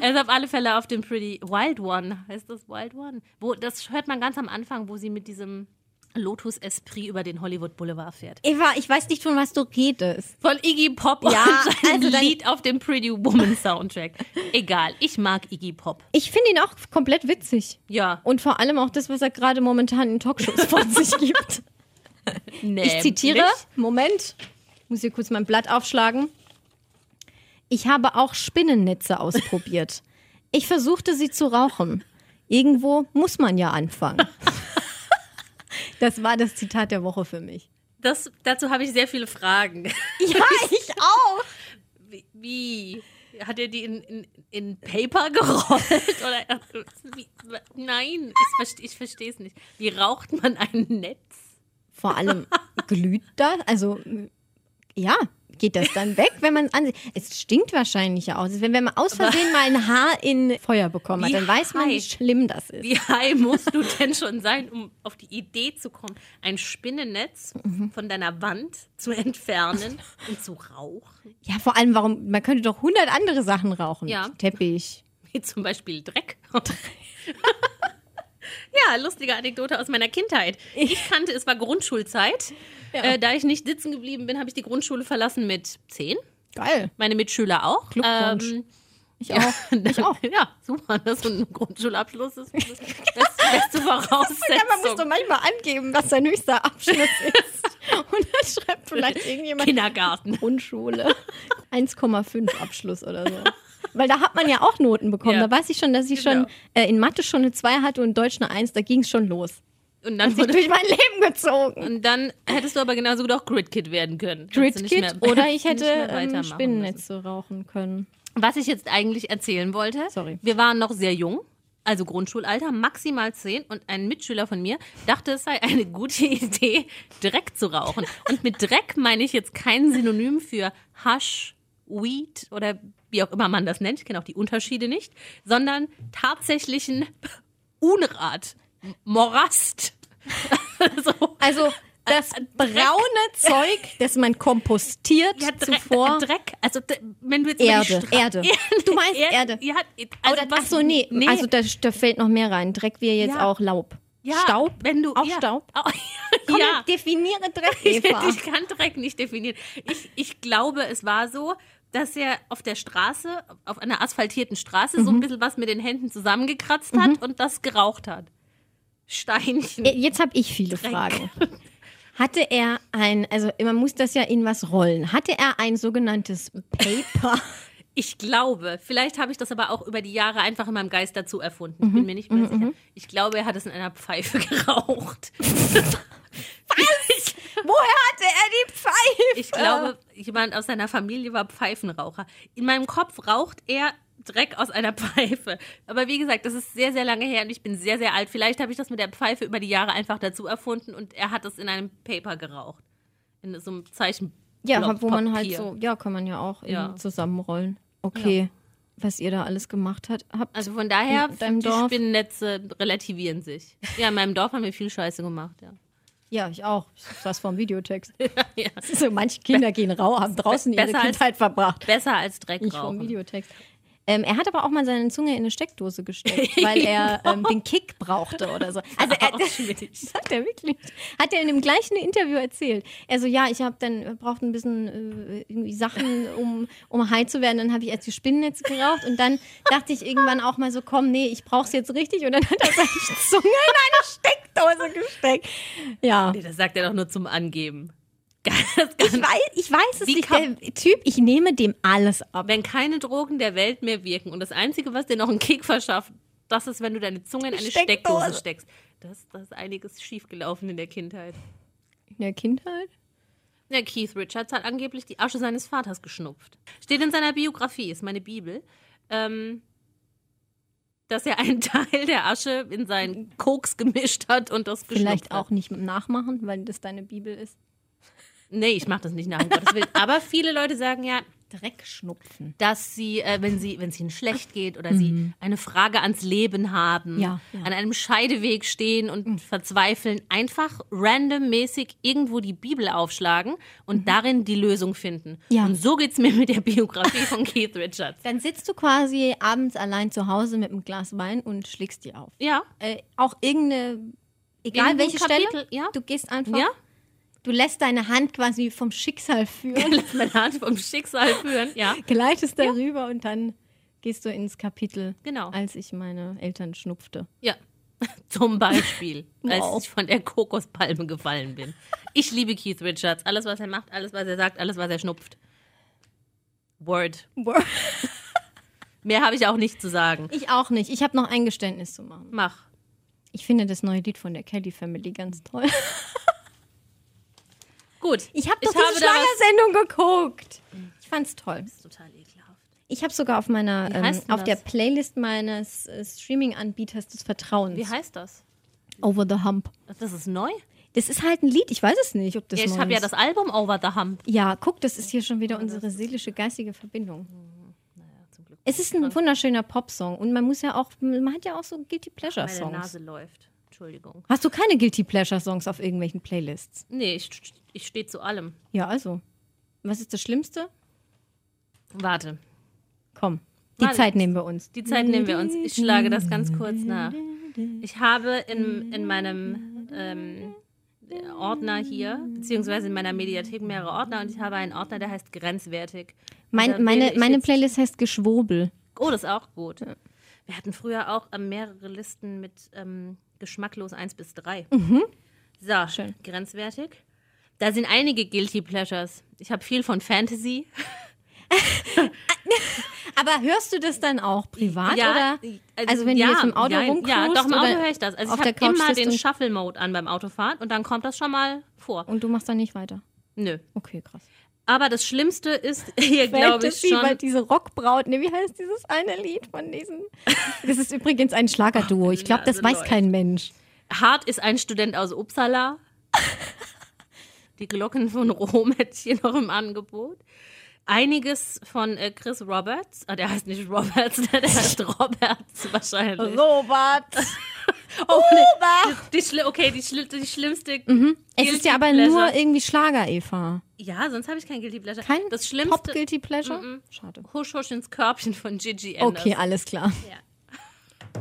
Er ist auf alle Fälle auf dem Pretty Wild One. Heißt das Wild One? Wo, das hört man ganz am Anfang, wo sie mit diesem Lotus Esprit über den Hollywood Boulevard fährt. Eva, ich weiß nicht, von was du redest. Von Iggy Pop Ja, und sein also Lied auf dem Pretty Woman Soundtrack. Egal, ich mag Iggy Pop. Ich finde ihn auch komplett witzig. Ja, Und vor allem auch das, was er gerade momentan in Talkshows von sich gibt. nee. Ich zitiere, Moment, ich muss hier kurz mein Blatt aufschlagen. Ich habe auch Spinnennetze ausprobiert. Ich versuchte sie zu rauchen. Irgendwo muss man ja anfangen. Das war das Zitat der Woche für mich. Das, dazu habe ich sehr viele Fragen. Ja, ich auch. Wie? wie? Hat er die in, in, in Paper gerollt? Oder, wie, nein, ich verstehe ich verstehe es nicht. Wie raucht man ein Netz? Vor allem glüht das, also ja, geht das dann weg, wenn man es ansieht. Es stinkt wahrscheinlich ja auch. Wenn, wenn man aus Versehen mal ein Haar in Feuer bekommen hat, dann weiß man, wie schlimm das ist. Wie high musst du denn schon sein, um auf die Idee zu kommen, ein Spinnennetz von deiner Wand zu entfernen und zu rauchen? Ja, vor allem, warum, man könnte doch hundert andere Sachen rauchen. Ja. Teppich. Wie zum Beispiel Dreck. ja, lustige Anekdote aus meiner Kindheit. Ich kannte, es war Grundschulzeit. Äh, da ich nicht sitzen geblieben bin, habe ich die Grundschule verlassen mit zehn. Geil. Meine Mitschüler auch. Glückwunsch. Ähm, Ich ja, auch. Ich auch. Ja, super, dass so ein Grundschulabschluss ist. Das beste, beste Voraussetzung. Ja, man muss doch manchmal angeben, was sein höchster Abschluss ist. Und dann schreibt vielleicht irgendjemand Kindergarten. Grundschule 1,5 Abschluss oder so. Weil da hat man ja auch Noten bekommen. Ja. Da weiß ich schon, dass ich Genau. schon äh, in Mathe schon eine 2 hatte und in Deutsch eine 1. Da ging es schon los. Und dann, wurde, durch mein Leben gezogen. und dann hättest du aber genauso gut auch Grid-Kid werden können. Mehr- oder ich hätte ähm, Spinnennetze rauchen können. müssen. Was ich jetzt eigentlich erzählen wollte, Sorry. wir waren noch sehr jung, also Grundschulalter, maximal zehn und ein Mitschüler von mir dachte, es sei eine gute Idee, Dreck zu rauchen. Und mit Dreck meine ich jetzt kein Synonym für Hasch, Weed oder wie auch immer man das nennt, ich kenne auch die Unterschiede nicht, sondern tatsächlichen Unrat, Morast. so. Also das braune Zeug, das man kompostiert Ja, Dreck, zuvor. Dreck. Also wenn du jetzt Erde, Erde. Du meinst Erde. Ja, also Oder, was, ach so, nee. Also da, da fällt noch mehr rein. Dreck wäre jetzt Ja. auch Laub. ja, Staub? Wenn du, Auch ja, Staub? Au- Komm, ja. definiere Dreck, Ich, Eva. ich kann Dreck nicht definieren. Ich, ich glaube, es war so, dass er auf der Straße, auf einer asphaltierten Straße, Mhm. so ein bisschen was mit den Händen zusammengekratzt hat und das geraucht hat. Steinchen. Äh, Jetzt habe ich viele Fragen. Hatte er ein, also man muss das ja in was rollen. Hatte er ein sogenanntes Paper? Ich glaube, vielleicht habe ich das aber auch über die Jahre einfach in meinem Geist dazu erfunden. Ich Mhm. bin mir nicht mehr sicher. Ich glaube, er hat es in einer Pfeife geraucht. Woher hatte er die Pfeife? Ich glaube, jemand aus seiner Familie war Pfeifenraucher. In meinem Kopf raucht er Dreck aus einer Pfeife. Aber wie gesagt, das ist sehr, sehr lange her und ich bin sehr, sehr alt. Vielleicht habe ich das mit der Pfeife über die Jahre einfach dazu erfunden und er hat es in einem Paper geraucht. In so einem Zeichen. Ja, wo man halt so, ja, kann man ja auch Ja. zusammenrollen. Okay, was ihr da alles gemacht habt. Also von daher, die Dorf? Spinnennetze relativieren sich. Ja, in meinem Dorf haben wir viel Scheiße gemacht, ja. Ja, ich auch. Ich saß vor dem Videotext. ja. So, manche Kinder gehen rau, haben draußen ihre besser als- Kindheit verbracht. Besser als Dreck dem rauchen. Videotext. Ähm, er hat aber auch mal seine Zunge in eine Steckdose gesteckt, weil er ähm, den Kick brauchte oder so. Also er, das hat er wirklich. Hat er in dem gleichen Interview erzählt. Er so, ja, ich habe dann braucht ein bisschen äh, irgendwie Sachen, um, um high zu werden. Dann habe ich erst die Spinnennetze geraucht und dann dachte ich irgendwann auch mal so, komm, nee, ich brauch's jetzt richtig. Und dann hat er seine Zunge in eine Steckdose gesteckt. Ja. Nee, das sagt er doch nur zum Angeben. Ich weiß, ich weiß es Wie nicht. Der Typ, ich nehme dem alles ab. wenn keine Drogen der Welt mehr wirken und das Einzige, was dir noch einen Kick verschafft, das ist, wenn du deine Zunge in eine Steckdose. Steckdose steckst. Das, das ist einiges schiefgelaufen in der Kindheit. In der Kindheit? Ja, Keith Richards hat angeblich die Asche seines Vaters geschnupft. Steht in seiner Biografie, ist meine Bibel, ähm, dass er einen Teil der Asche in seinen Koks gemischt hat und das geschnupft Vielleicht auch nicht nachmachen, weil das deine Bibel ist. Nee, ich mach das nicht nach, um Gottes Willen. Aber viele Leute sagen ja, Dreckschnupfen. dass sie, äh, wenn sie, wenn es ihnen schlecht geht oder sie eine Frage ans Leben haben, Mhm. Ja, ja. Mhm. an einem Scheideweg stehen und verzweifeln, einfach randommäßig irgendwo die Bibel aufschlagen und darin die Lösung finden. Mhm. Ja. Und so geht's mir mit der Biografie von Keith Richards. Dann sitzt du quasi abends allein zu Hause mit einem Glas Wein und schlägst die auf. Ja, Äh, auch irgendeine, egal welche Kapitel, Stelle, ja. du gehst einfach, ja. Du lässt deine Hand quasi vom Schicksal führen, Lass meine Hand vom Schicksal führen. Ja, gleitest darüber und dann gehst du ins Kapitel, Genau. als ich meine Eltern schnupfte. ja. Zum Beispiel, Wow. als ich von der Kokospalme gefallen bin. Ich liebe Keith Richards. Alles, was er macht, alles, was er sagt, alles, was er schnupft. Word. Mehr habe ich auch nicht zu sagen. Ich auch nicht. Ich habe noch ein Geständnis zu machen. Mach. Ich finde das neue Lied von der Kelly Family ganz toll. Gut. Ich habe doch habe diese. Schlagersendung geguckt. Ich fand's toll. Das ist total ekelhaft. Ich habe sogar auf meiner ähm, auf der das? Playlist meines äh, Streaming-Anbieters des Vertrauens. Wie heißt das? Over the Hump. Das ist neu? Das ist halt ein Lied. Ich weiß es nicht, ob das Ja, ich habe ja das Album Over the Hump. Ja, guck, das ist hier schon wieder unsere seelische geistige Verbindung. Zum Glück. Es ist ein wunderschöner Popsong und man muss ja auch, man hat ja auch so Guilty Pleasure Meine Songs. Nase läuft. Entschuldigung. Hast du keine Guilty Pleasure Songs auf irgendwelchen Playlists? Nee, ich, ich stehe zu allem. Ja, also. Was ist das Schlimmste? Warte. Komm, die Warte. Zeit nehmen wir uns. Die Zeit nehmen wir uns. Ich schlage das ganz kurz nach. Ich habe in, in meinem ähm, Ordner hier, beziehungsweise in meiner Mediathek mehrere Ordner und ich habe einen Ordner, der heißt grenzwertig. Mein, meine meine Playlist heißt Geschwurbel. Oh, das ist auch gut. Wir hatten früher auch ähm, mehrere Listen mit ähm, geschmacklos 1 bis 3. So, Mhm. Schön. grenzwertig. Da sind einige Guilty Pleasures. Ich habe viel von Fantasy. Aber hörst du das dann auch privat Ja, oder? Also wenn ja, du jetzt im Auto ja, Ja, doch, im Auto höre ich das. Also ich habe immer den und- Shuffle-Mode an beim Autofahren und dann kommt das schon mal vor. und du machst dann nicht weiter. Nö. Okay, krass. Aber das Schlimmste ist hier, glaube ich, schon... weil diese Rockbraut, ne, wie heißt dieses eine Lied von diesen? Das ist übrigens ein Schlagerduo. Ich glaube, das Nase weiß läuft. kein Mensch. Hart ist ein Student aus Uppsala. Die Glocken von Rom hätte ich hier noch im Angebot. Einiges von äh, Chris Roberts. Ah, der heißt nicht Roberts, der heißt Roberts wahrscheinlich. Robert. Oh, nee. die, die, schli- okay, die, schli die schlimmste. Es Guilty ist ja aber Pleasure. nur irgendwie Schlager, Eva. Ja, sonst habe ich kein Guilty Pleasure. Kein das Schlimmste. Pop Guilty Pleasure? Schade. Husch, husch ins Körbchen von Gigi Anders. Okay, alles klar. Ja.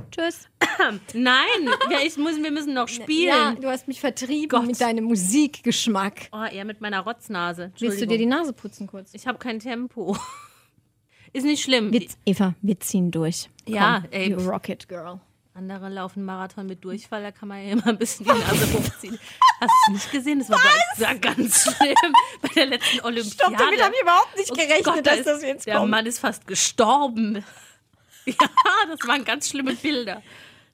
Tschüss. Nein, ja, ich muss, wir müssen noch spielen. Ja, du hast mich vertrieben Gott. mit deinem Musikgeschmack. Oh, eher mit meiner Rotznase. Willst du dir die Nase putzen kurz? Ich habe kein Tempo. Ist nicht schlimm. Wir, Eva, wir ziehen durch. Ja, Komm, ey. You Rocket Girl. Andere laufen Marathon mit Durchfall, da kann man ja immer ein bisschen die Nase hochziehen. Hast du nicht gesehen? Das war, bei, war ganz schlimm bei der letzten Olympiade. Stopp, damit habe ich überhaupt nicht Oh gerechnet, Gott, da dass das jetzt Der kommt. Mann ist fast gestorben. Ja, das waren ganz schlimme Bilder.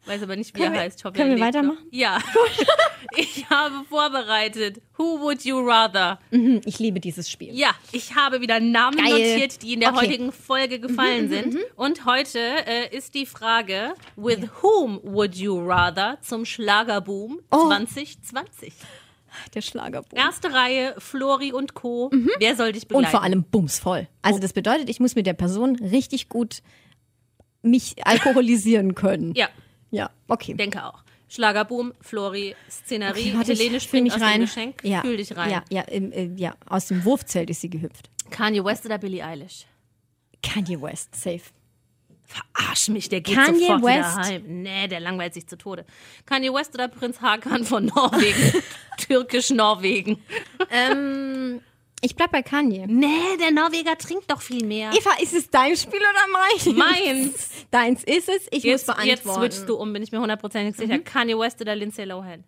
Weiß aber nicht, wie Können er wir- heißt. Ich hoffe, können wir weitermachen? Noch. Ja. ich habe vorbereitet. Who would you rather? Hm, Ich liebe dieses Spiel. Ja, ich habe wieder Namen Geil. notiert, die in der Okay. Mhm, heutigen Folge gefallen sind. Und heute äh, ist die Frage, with whom would you rather zum Schlagerboom Oh. 2020? Der Schlagerboom. Erste Reihe, Flori und Co. Wer soll dich begleiten? Mhm. Und vor allem bumsvoll. Also das bedeutet, ich muss mit der Person richtig gut mich alkoholisieren können. Ja, Ja, okay. denke auch. Schlagerboom, Flori, Szenerie, ich Helene springt mich aus rein. dem Geschenk, Ja, fühl dich rein. Ja, ja, im, äh, ja, aus dem Wurfzelt ist sie gehüpft. Kanye West oder Billie Eilish? Kanye West, safe. Verarsch mich, der geht Kanye sofort West. wieder heim. Nee, der langweilt sich zu Tode. Kanye West oder Prinz Hakan von Norwegen? Türkisch-Norwegen. Ähm, ich bleib bei Kanye. Nee, der Norweger trinkt doch viel mehr. Eva, ist es dein Spiel oder meins? Meins. Deins ist es. Ich Jetzt, muss beantworten. Mhm. jetzt switchst du um, bin ich mir hundertprozentig sicher. Kanye West oder Lindsay Lohan?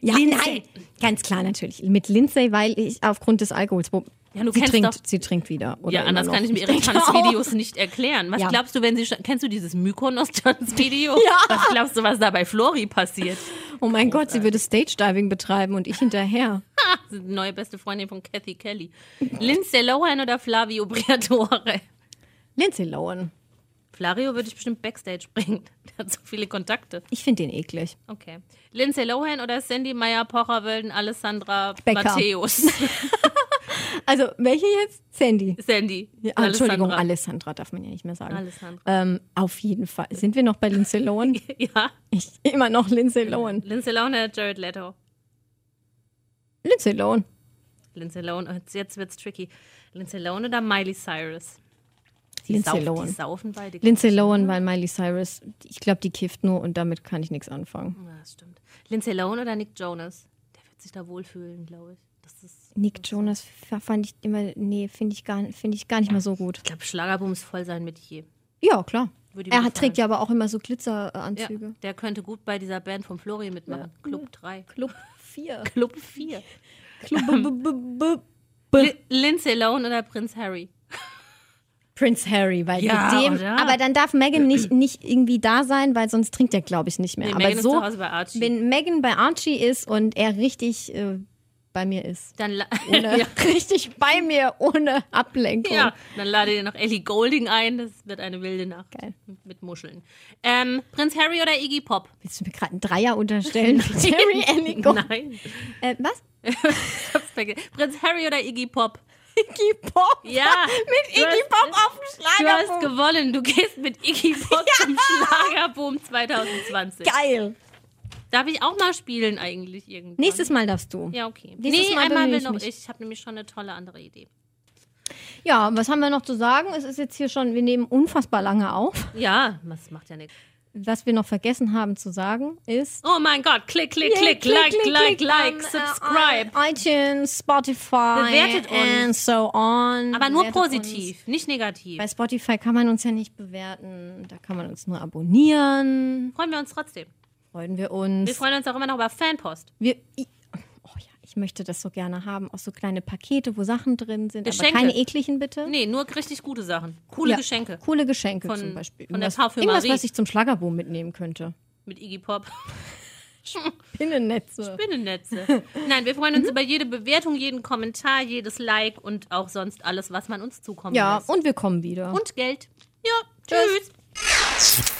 Ja, Lindsay. nein. Ganz klar natürlich. Mit Lindsay, weil ich aufgrund des Alkohols. Ja, du sie kennst trinkt, doch- sie trinkt wieder. Oder Ja, anders kann ich mir ihre Tanzvideos nicht erklären. Was Ja. glaubst du, wenn sie kennst du dieses Mykonos-Tanzvideo? Ja. Was glaubst du, was da bei Flori passiert? Oh mein Gott, sie würde Stage-Diving betreiben und ich hinterher. Neue beste Freundin von Kathy Kelly. Lindsay Lohan oder Flavio Briatore? Lindsay Lohan. Flavio würde ich bestimmt Backstage bringen. Der hat so viele Kontakte. Ich finde den eklig. Okay. Lindsay Lohan oder Sandy Meyer, Pocher, Wölden, Alessandra Becker. Matthäus? Also, welche jetzt? Sandy. Sandy. Ja, Entschuldigung, Alessandra. Darf man ja nicht mehr sagen. Alessandra. Ähm, auf jeden Fall. Sind wir noch bei Lindsay Lohan? Ja. Ich immer noch Lindsay Lohan. Lindsay Lohan oder Jared Leto? Lindsay Lohan. Lindsay Lohan, oh, jetzt, jetzt wird's tricky. Lindsay Lohan oder Miley Cyrus? Die, Lindsay Lohan. die saufen beide. Lindsay Lohan, weil Miley Cyrus, ich glaube, die kifft nur und damit kann ich nichts anfangen. Ja, das stimmt. Lindsay Lohan oder Nick Jonas? Der wird sich da wohlfühlen, glaube ich. Nick Jonas fand ich immer, nee, finde ich, gar- finde ich gar nicht mal so gut. ich glaube, Schlagerboom ist voll sein Metier. Ja, klar. Er hat, trägt ja aber auch immer so Ja, Glitzeranzüge. der könnte gut bei dieser Band von Flori mitmachen. Club 3. Club 4. Club 4. Club b- b- b- b- Li Lindsay Lohan oder Prinz Harry? Prince Harry, weil Ja, mit dem, oder? aber dann darf Megan nicht, nicht irgendwie da sein, weil sonst trinkt er, glaube ich, nicht mehr. Nee, aber Megan ist so, wenn Megan bei Archie ist und er richtig äh, bei mir ist. Dann, Ohne, ja. Richtig bei mir, ohne Ablenkung. ja, dann lade ihr noch Ellie Golding ein. Das wird eine wilde Nacht. Geil. Mit Muscheln. Ähm, Prinz Harry oder Iggy Pop? Willst du mir gerade einen Dreier unterstellen? Harry Ellie Gold. Nein. Äh, was? Prinz Harry oder Iggy Pop? Iggy Pop? Ja. Mit Iggy hast- Pop auf dem Du hast Schlagerboom. gewonnen. Du gehst mit Iggy Pop zum Schlagerboom 2020. Geil. Darf ich auch mal spielen eigentlich irgendwann? Nächstes Mal darfst du. Ja, okay. Nächstes nee, Mal einmal will ich noch mich. ich. Ich habe nämlich schon eine tolle andere Idee. Ja, was haben wir noch zu sagen? Es ist jetzt hier schon, wir nehmen unfassbar lange auf. Ja, das macht ja nichts. Was wir noch vergessen haben zu sagen ist. Oh mein Gott, klick, klick, Yeah, klick, like, like, klick, like, ähm, subscribe. äh, iTunes, Spotify Bewertet uns. and so on. Aber nur Bewertet positiv, nicht negativ. Uns. Bei Spotify kann man uns ja nicht bewerten. Da kann man uns nur abonnieren. Freuen wir uns trotzdem. Freuen wir Wir uns. freuen uns auch immer noch über Fanpost. Wir, i- oh ja, ich möchte das so gerne haben. Auch so kleine Pakete, wo Sachen drin sind. Geschenke. Aber keine ekligen, bitte. Nee, nur richtig gute Sachen. Coole Ja, Geschenke. Coole Geschenke Von- zum Beispiel. von der Irgendwas- Parfümerie. Irgendwas, was ich zum Schlagerboom mitnehmen könnte. Mit Iggy Pop. Pinnennetze. Spinnennetze. Nein, wir freuen uns über jede Bewertung, jeden Kommentar, jedes Like und auch sonst alles, was man uns zukommen Ja, lässt. und wir kommen wieder. Und Geld. Ja, tschüss.